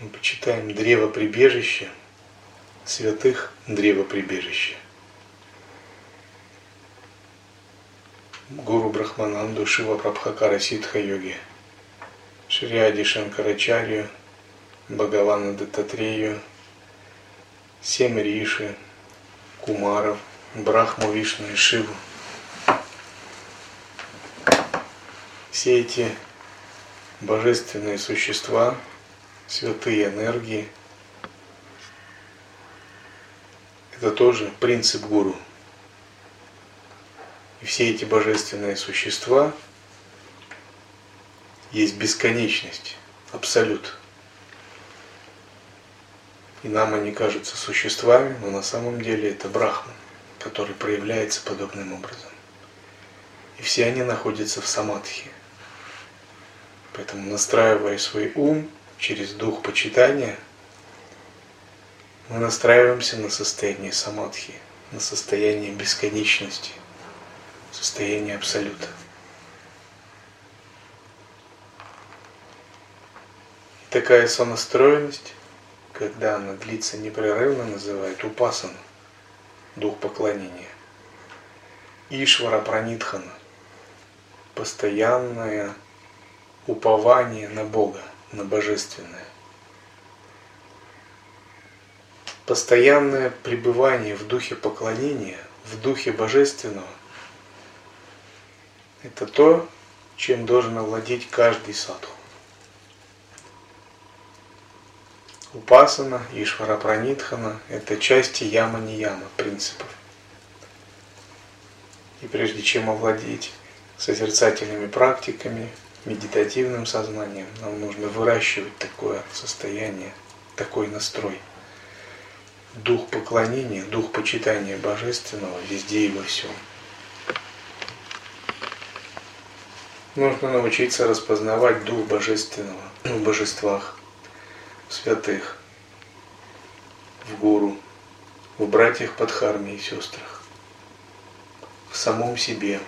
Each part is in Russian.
мы почитаем древо прибежища, святых древо прибежища. Гуру Брахмананду Шива Прабхакара Ситха Йоги, Шриади Шанкарачарью, Бхагавана Дататрею, семь Риши, Кумаров, Брахму, Вишну и Шиву. Все эти божественные существа – святые энергии. Это тоже принцип гуру. И все эти божественные существа есть бесконечность, абсолют. И нам они кажутся существами, но на самом деле это Брахман, который проявляется подобным образом. И все они находятся в самадхи. Поэтому настраивая свой ум через дух почитания мы настраиваемся на состояние самадхи, на состояние бесконечности, состояние абсолюта. И такая сонастроенность, когда она длится непрерывно, называют упасан, дух поклонения. Ишвара Пранитхана, постоянное упование на Бога на божественное. Постоянное пребывание в духе поклонения, в духе божественного – это то, чем должен овладеть каждый садху. Упасана, Ишвара Пранитхана – это части яма-нияма принципов. И прежде чем овладеть созерцательными практиками – медитативным сознанием. Нам нужно выращивать такое состояние, такой настрой. Дух поклонения, дух почитания Божественного везде и во всем. Нужно научиться распознавать Дух Божественного в божествах, в святых, в гуру, в братьях Падхарме и сестрах, в самом себе,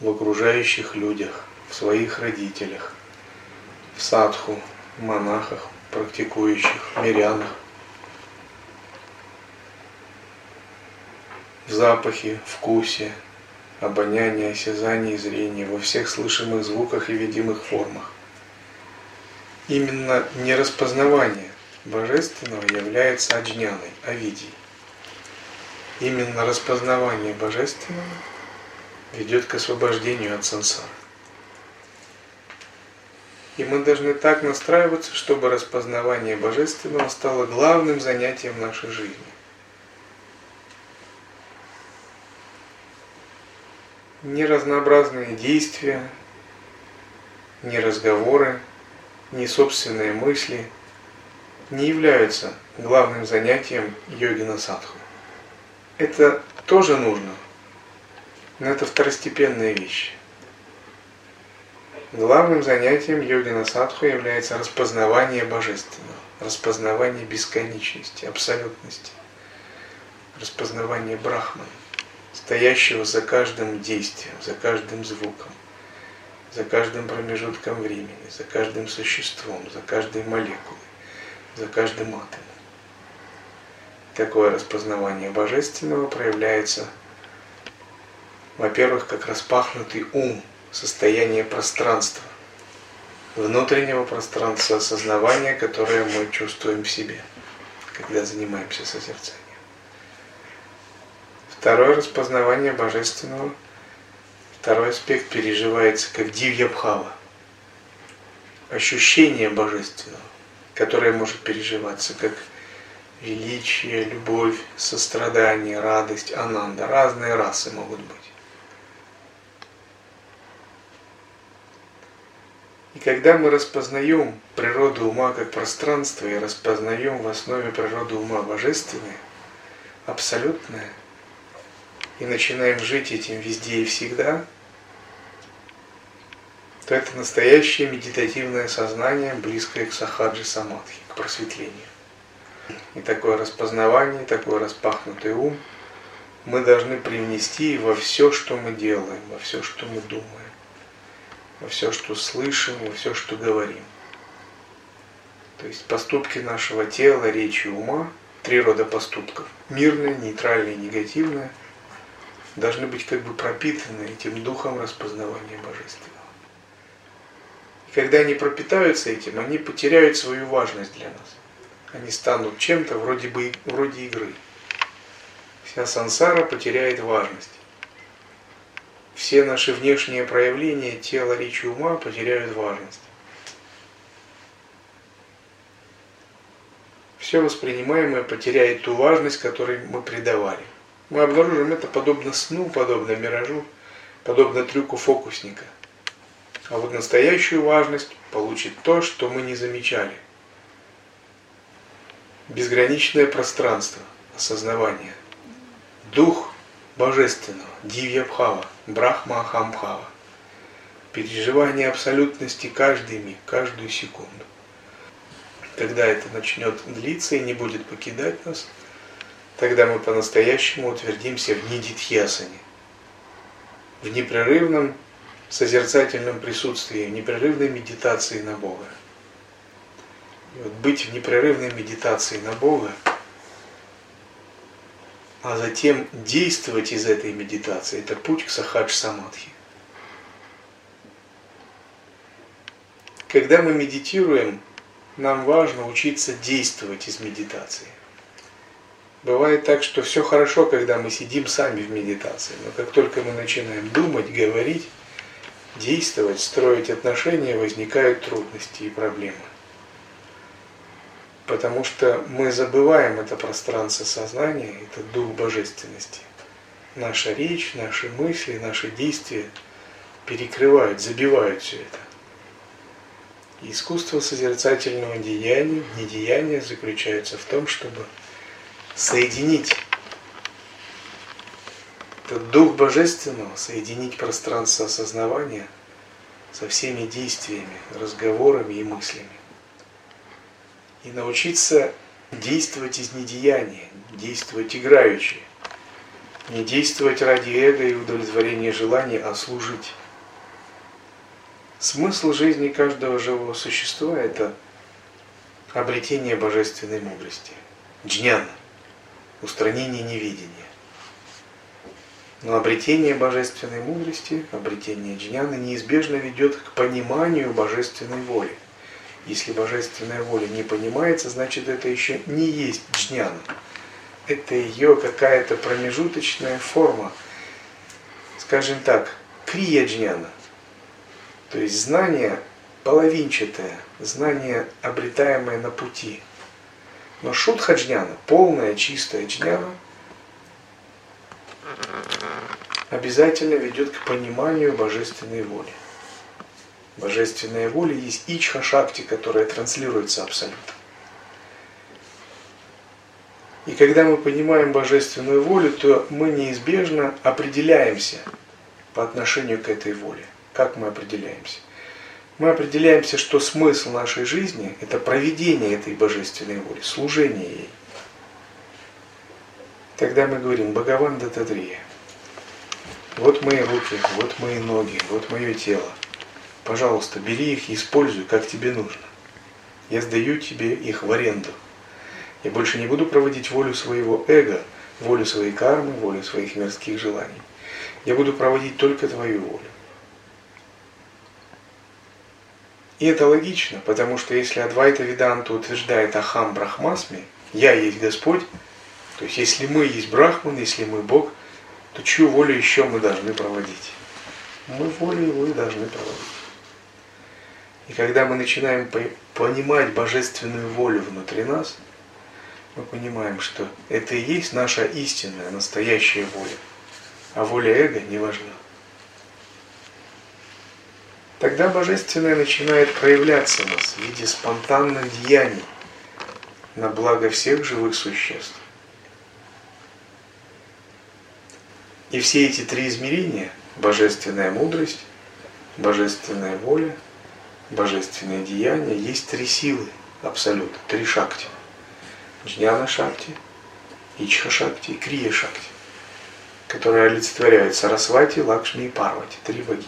в окружающих людях – в своих родителях, в садху, монахах, практикующих, мирянах, в запахе, вкусе, обонянии, осязании, зрении, во всех слышимых звуках и видимых формах. Именно нераспознавание божественного является аджняной, авидией. Именно распознавание божественного ведет к освобождению от сансары. И мы должны так настраиваться, чтобы распознавание Божественного стало главным занятием нашей жизни. Ни разнообразные действия, ни разговоры, ни собственные мысли не являются главным занятием йогина садху. Это тоже нужно, но это второстепенные вещи. Главным занятием йогина садху является распознавание божественного, распознавание бесконечности, абсолютности, распознавание брахмана, стоящего за каждым действием, за каждым звуком, за каждым промежутком времени, за каждым существом, за каждой молекулой, за каждым атомом. Такое распознавание божественного проявляется, во-первых, как распахнутый ум – состояние пространства, внутреннего пространства осознавания, которое мы чувствуем в себе, когда занимаемся созерцанием. Второе распознавание божественного, второй аспект переживается как дивьябхава, ощущение божественного, которое может переживаться как величие, любовь, сострадание, радость, ананда. Разные расы могут быть. И когда мы распознаем природу ума как пространство и распознаем в основе природы ума божественное, абсолютное, и начинаем жить этим везде и всегда, то это настоящее медитативное сознание, близкое к сахаджи самадхи, к просветлению. И такое распознавание, такой распахнутый ум мы должны привнести во все, что мы делаем, во все, что мы думаем во все, что слышим, во все, что говорим. То есть поступки нашего тела, речи, ума, три рода поступков, мирные, нейтральные, негативные, должны быть как бы пропитаны этим духом распознавания божественного. И когда они пропитаются этим, они потеряют свою важность для нас. Они станут чем-то вроде, бы, вроде игры. Вся сансара потеряет важность. Все наши внешние проявления тела, речи, ума потеряют важность. Все воспринимаемое потеряет ту важность, которой мы придавали. Мы обнаружим это подобно сну, подобно миражу, подобно трюку фокусника. А вот настоящую важность получит то, что мы не замечали. Безграничное пространство осознавания. Дух божественного, дивьябхава, брахма ахамбхава. Переживание абсолютности каждый миг, каждую секунду. Когда это начнет длиться и не будет покидать нас, тогда мы по-настоящему утвердимся в нидитхьясане, в непрерывном созерцательном присутствии, в непрерывной медитации на Бога. И вот быть в непрерывной медитации на Бога, а затем действовать из этой медитации, это путь к сахадж самадхи. Когда мы медитируем, нам важно учиться действовать из медитации. Бывает так, что все хорошо, когда мы сидим сами в медитации, но как только мы начинаем думать, говорить, действовать, строить отношения, возникают трудности и проблемы. Потому что мы забываем это пространство сознания, этот дух божественности. Наша речь, наши мысли, наши действия перекрывают, забивают все это. Искусство созерцательного деяния, недеяния заключается в том, чтобы соединить этот дух божественного, соединить пространство осознавания со всеми действиями, разговорами и мыслями. И научиться действовать из недеяния, действовать играючи. Не действовать ради эго и удовлетворения желаний, а служить. Смысл жизни каждого живого существа – это обретение божественной мудрости. Джняна – устранение невидения. Но обретение божественной мудрости, обретение джняны неизбежно ведет к пониманию божественной воли. Если божественная воля не понимается, значит это еще не есть джняна. Это ее какая-то промежуточная форма, скажем так, крия джняна – то есть знание половинчатое, знание, обретаемое на пути. Но шутха джняна, полная, чистая джняна, обязательно ведет к пониманию божественной воли. Божественная воля есть ичха шакти, которая транслируется абсолютно. И когда мы понимаем божественную волю, то мы неизбежно определяемся по отношению к этой воле. Как мы определяемся? Мы определяемся, что смысл нашей жизни – это проведение этой божественной воли, служение ей. Тогда мы говорим «Бхагаван Датадрия». Вот мои руки, вот мои ноги, вот мое тело. Пожалуйста, бери их и используй, как тебе нужно. Я сдаю тебе их в аренду. Я больше не буду проводить волю своего эго, волю своей кармы, волю своих мирских желаний. Я буду проводить только твою волю. И это логично, потому что если Адвайта Веданта утверждает Ахам Брахмасми, я есть Господь, то есть если мы есть Брахман, если мы Бог, то чью волю еще мы должны проводить? Мы волю его и должны проводить. И когда мы начинаем понимать божественную волю внутри нас, мы понимаем, что это и есть наша истинная, настоящая воля. А воля эго не важна тогда Божественное начинает проявляться в нас в виде спонтанных деяний на благо всех живых существ. И все эти три измерения – божественная мудрость, божественная воля, божественное деяние – есть три силы абсолютно, три шакти. Джняна шакти, Ичха шакти и Крия шакти, которые олицетворяют Сарасвати, Лакшми и Парвати, три богини.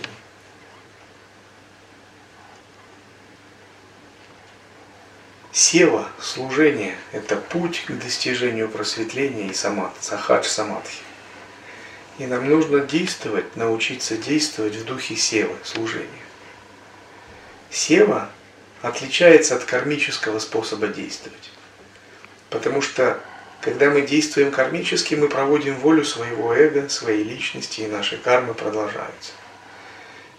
Сева, служение – это путь к достижению просветления и самат, сахадж самадхи. И нам нужно действовать, научиться действовать в духе севы, служения. Сева отличается от кармического способа действовать. Потому что, когда мы действуем кармически, мы проводим волю своего эго, своей личности, и наши кармы продолжаются.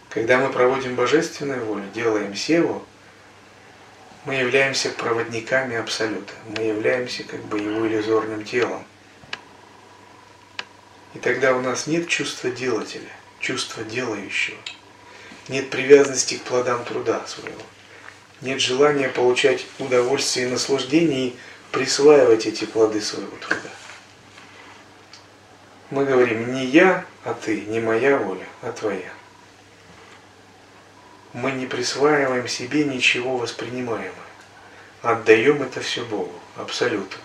Когда мы проводим божественную волю, делаем севу, мы являемся проводниками Абсолюта. Мы являемся как бы его иллюзорным телом. И тогда у нас нет чувства делателя, чувства делающего. Нет привязанности к плодам труда своего. Нет желания получать удовольствие и наслаждение и присваивать эти плоды своего труда. Мы говорим не я, а ты, не моя воля, а твоя. Мы не присваиваем себе ничего воспринимаемого. Отдаем это все Богу, Абсолюту.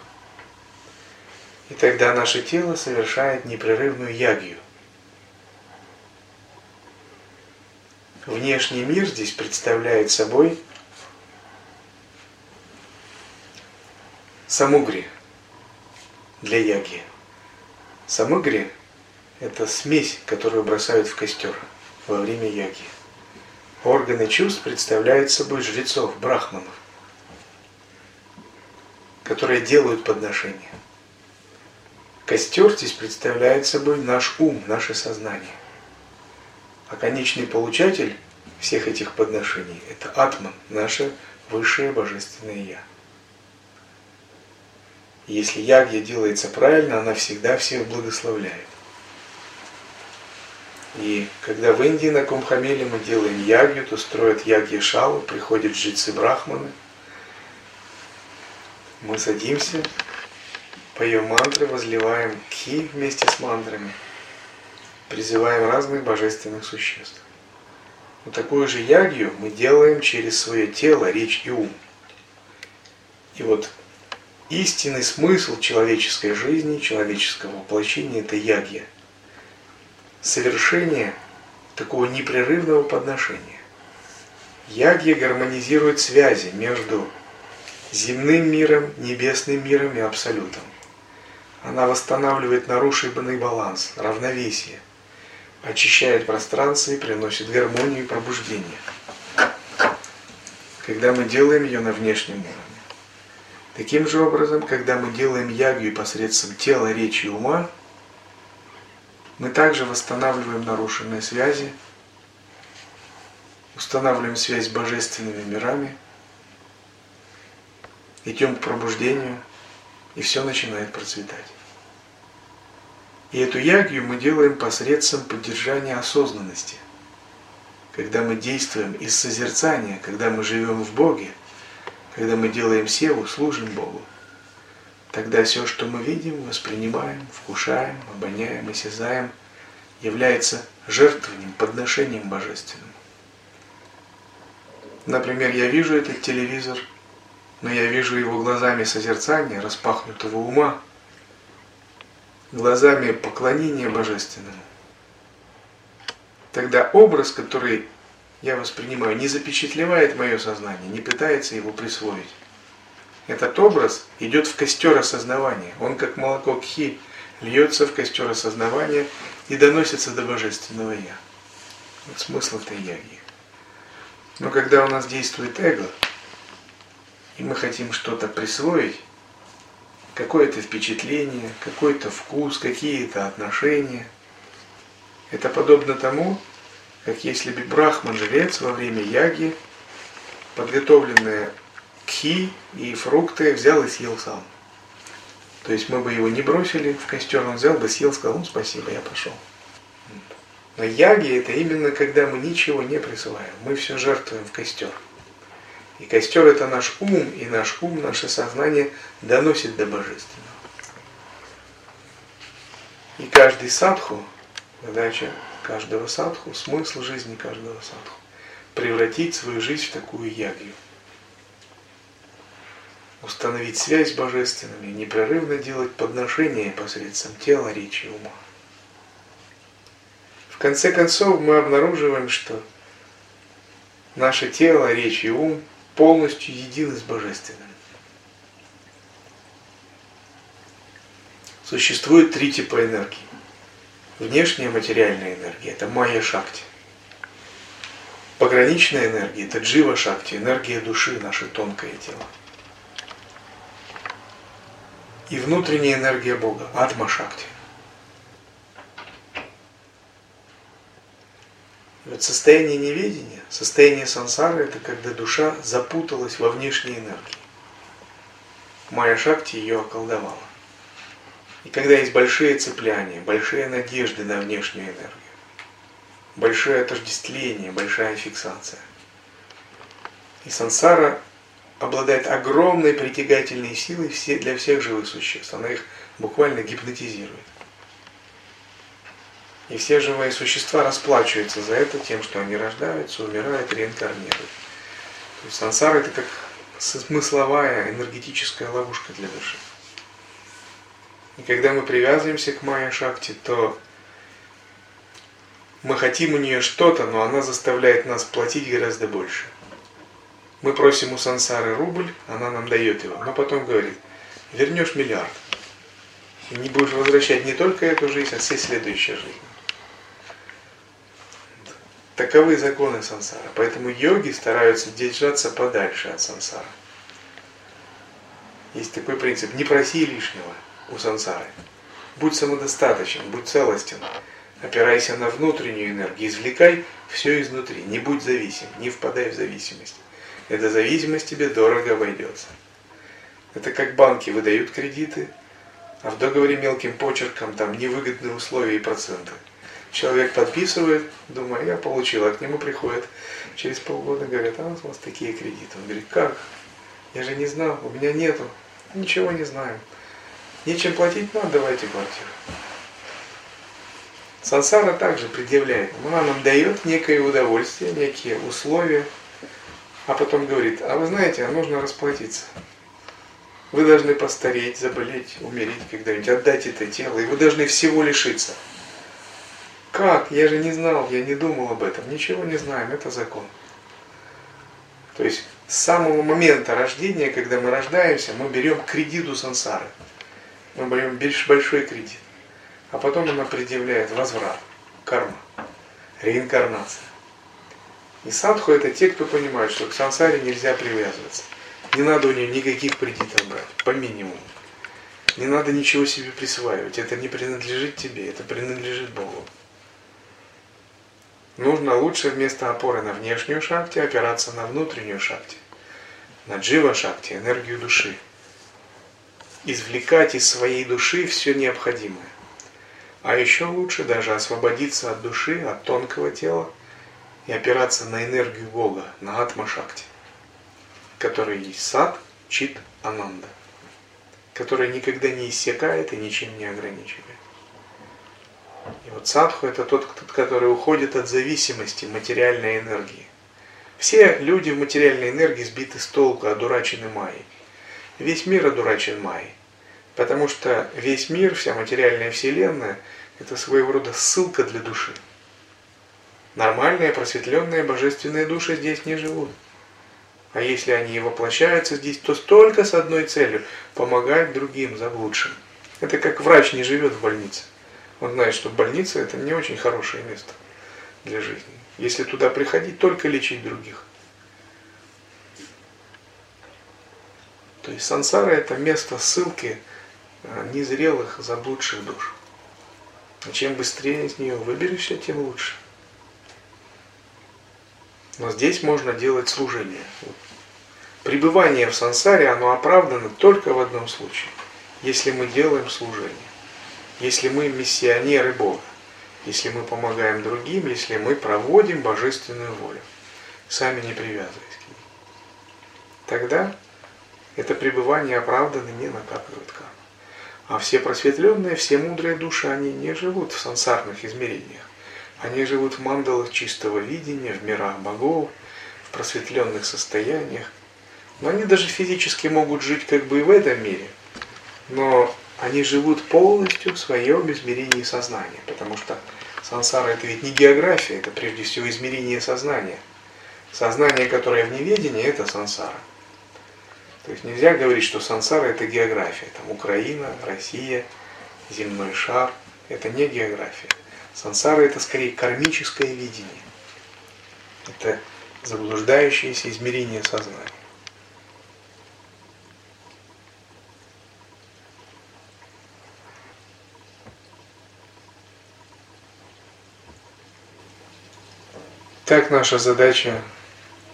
И тогда наше тело совершает непрерывную ягью. Внешний мир здесь представляет собой самугри для яги. Самугри – это смесь, которую бросают в костер во время яги. Органы чувств представляют собой жрецов, брахманов, которые делают подношения. Костер здесь представляет собой наш ум, наше сознание. А конечный получатель всех этих подношений – это атман, наше высшее божественное Я. Если ягья делается правильно, она всегда всех благословляет. И когда в Индии на Кумхамеле мы делаем ягью, то строят ягья шалу, приходят жрецы брахманы. Мы садимся, Поем мантры, возливаем ки вместе с мантрами, призываем разных божественных существ. Но такую же ягью мы делаем через свое тело, речь и ум. И вот истинный смысл человеческой жизни, человеческого воплощения – это ягья. Совершение такого непрерывного подношения. Ягья гармонизирует связи между земным миром, небесным миром и Абсолютом. Она восстанавливает нарушенный баланс, равновесие, очищает пространство и приносит гармонию и пробуждение. Когда мы делаем ее на внешнем уровне. Таким же образом, когда мы делаем ягью посредством тела, речи и ума, мы также восстанавливаем нарушенные связи, устанавливаем связь с божественными мирами, идем к пробуждению – и все начинает процветать. И эту ягью мы делаем посредством поддержания осознанности. Когда мы действуем из созерцания, когда мы живем в Боге, когда мы делаем севу, служим Богу, тогда все, что мы видим, воспринимаем, вкушаем, обоняем, осязаем, является жертвованием, подношением божественному. Например, я вижу этот телевизор – но я вижу его глазами созерцания, распахнутого ума, глазами поклонения божественному. Тогда образ, который я воспринимаю, не запечатлевает мое сознание, не пытается его присвоить. Этот образ идет в костер осознавания. Он, как молоко кхи, льется в костер осознавания и доносится до божественного Я. Вот смысл этой яги. Но когда у нас действует эго, и мы хотим что-то присвоить, какое-то впечатление, какой-то вкус, какие-то отношения. Это подобно тому, как если бы брахман-жрец во время яги подготовленные кхи и фрукты взял и съел сам. То есть мы бы его не бросили в костер, он взял бы, съел, сказал, ну спасибо, я пошел. Но яги это именно когда мы ничего не присылаем, мы все жертвуем в костер. И костер это наш ум, и наш ум, наше сознание доносит до Божественного. И каждый садху, задача каждого садху, смысл жизни каждого садху, превратить свою жизнь в такую ягью. Установить связь с Божественным непрерывно делать подношения посредством тела, речи ума. В конце концов мы обнаруживаем, что наше тело, речь и ум полностью едины с Божественным. Существует три типа энергии. Внешняя материальная энергия – это майя шакти. Пограничная энергия – это джива шакти, энергия души, наше тонкое тело. И внутренняя энергия Бога – атма шакти – Вот состояние неведения, состояние сансары – это когда душа запуталась во внешней энергии. Майя Шакти ее околдовала. И когда есть большие цепляния, большие надежды на внешнюю энергию, большое отождествление, большая фиксация. И сансара обладает огромной притягательной силой для всех живых существ. Она их буквально гипнотизирует. И все живые существа расплачиваются за это тем, что они рождаются, умирают, реинкарнируют. То есть сансара это как смысловая, энергетическая ловушка для души. И когда мы привязываемся к Майя Шакти, то мы хотим у нее что-то, но она заставляет нас платить гораздо больше. Мы просим у сансары рубль, она нам дает его, но потом говорит, вернешь миллиард. И не будешь возвращать не только эту жизнь, а все следующие жизни. Таковы законы сансары. Поэтому йоги стараются держаться подальше от сансары. Есть такой принцип. Не проси лишнего у сансары. Будь самодостаточен, будь целостен. Опирайся на внутреннюю энергию. Извлекай все изнутри. Не будь зависим, не впадай в зависимость. Эта зависимость тебе дорого обойдется. Это как банки выдают кредиты, а в договоре мелким почерком там невыгодные условия и проценты. Человек подписывает, думаю, я получил, а к нему приходит через полгода, говорят, а у вас такие кредиты. Он говорит, как? Я же не знал, у меня нету, ничего не знаю. Нечем платить, ну отдавайте квартиру. Сансара также предъявляет, она нам дает некое удовольствие, некие условия, а потом говорит, а вы знаете, а нужно расплатиться. Вы должны постареть, заболеть, умереть когда-нибудь, отдать это тело, и вы должны всего лишиться. Как? Я же не знал, я не думал об этом. Ничего не знаем, это закон. То есть с самого момента рождения, когда мы рождаемся, мы берем кредит у сансары. Мы берем большой кредит. А потом она предъявляет возврат, карма, реинкарнация. И садху это те, кто понимает, что к сансаре нельзя привязываться. Не надо у нее никаких кредитов брать, по минимуму. Не надо ничего себе присваивать. Это не принадлежит тебе, это принадлежит Богу. Нужно лучше вместо опоры на внешнюю шакти опираться на внутреннюю шакти, на джива шакти, энергию души. Извлекать из своей души все необходимое. А еще лучше даже освободиться от души, от тонкого тела и опираться на энергию Бога, на атма шакти, который есть сад, чит, ананда, который никогда не иссякает и ничем не ограничивает. И вот садху это тот, который уходит от зависимости материальной энергии. Все люди в материальной энергии сбиты с толку, одурачены майей. Весь мир одурачен майей. Потому что весь мир, вся материальная вселенная, это своего рода ссылка для души. Нормальные, просветленные, божественные души здесь не живут. А если они и воплощаются здесь, то только с одной целью – помогать другим заблудшим. Это как врач не живет в больнице. Он знает, что больница это не очень хорошее место для жизни. Если туда приходить, только лечить других. То есть сансара это место ссылки а, незрелых, заблудших душ. А чем быстрее из нее выберешься, тем лучше. Но здесь можно делать служение. Пребывание в сансаре, оно оправдано только в одном случае. Если мы делаем служение если мы миссионеры Бога, если мы помогаем другим, если мы проводим божественную волю, сами не привязываясь к ней. Тогда это пребывание оправдано не накапливает карму. А все просветленные, все мудрые души, они не живут в сансарных измерениях. Они живут в мандалах чистого видения, в мирах богов, в просветленных состояниях. Но они даже физически могут жить как бы и в этом мире. Но они живут полностью в своем измерении сознания, потому что сансара это ведь не география, это прежде всего измерение сознания. Сознание, которое в неведении, это сансара. То есть нельзя говорить, что сансара это география, там Украина, Россия земной шар. Это не география. Сансара это скорее кармическое видение. Это заблуждающееся измерение сознания. Так наша задача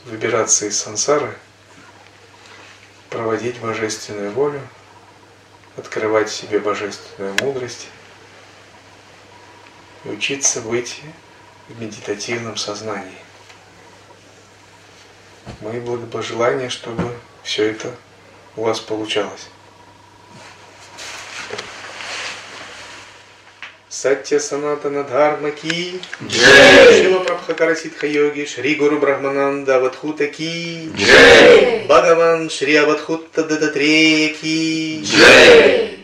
выбираться из сансары, проводить божественную волю, открывать в себе божественную мудрость и учиться быть в медитативном сознании. Мои благопожелания, чтобы все это у вас получалось. सत्य सनातन धर्म की शिव प्रभकर सिद्ध योगी श्री गुरु ब्रह्मानंद अवधूत की भगवान श्री अवधूत दत्तत्रेय की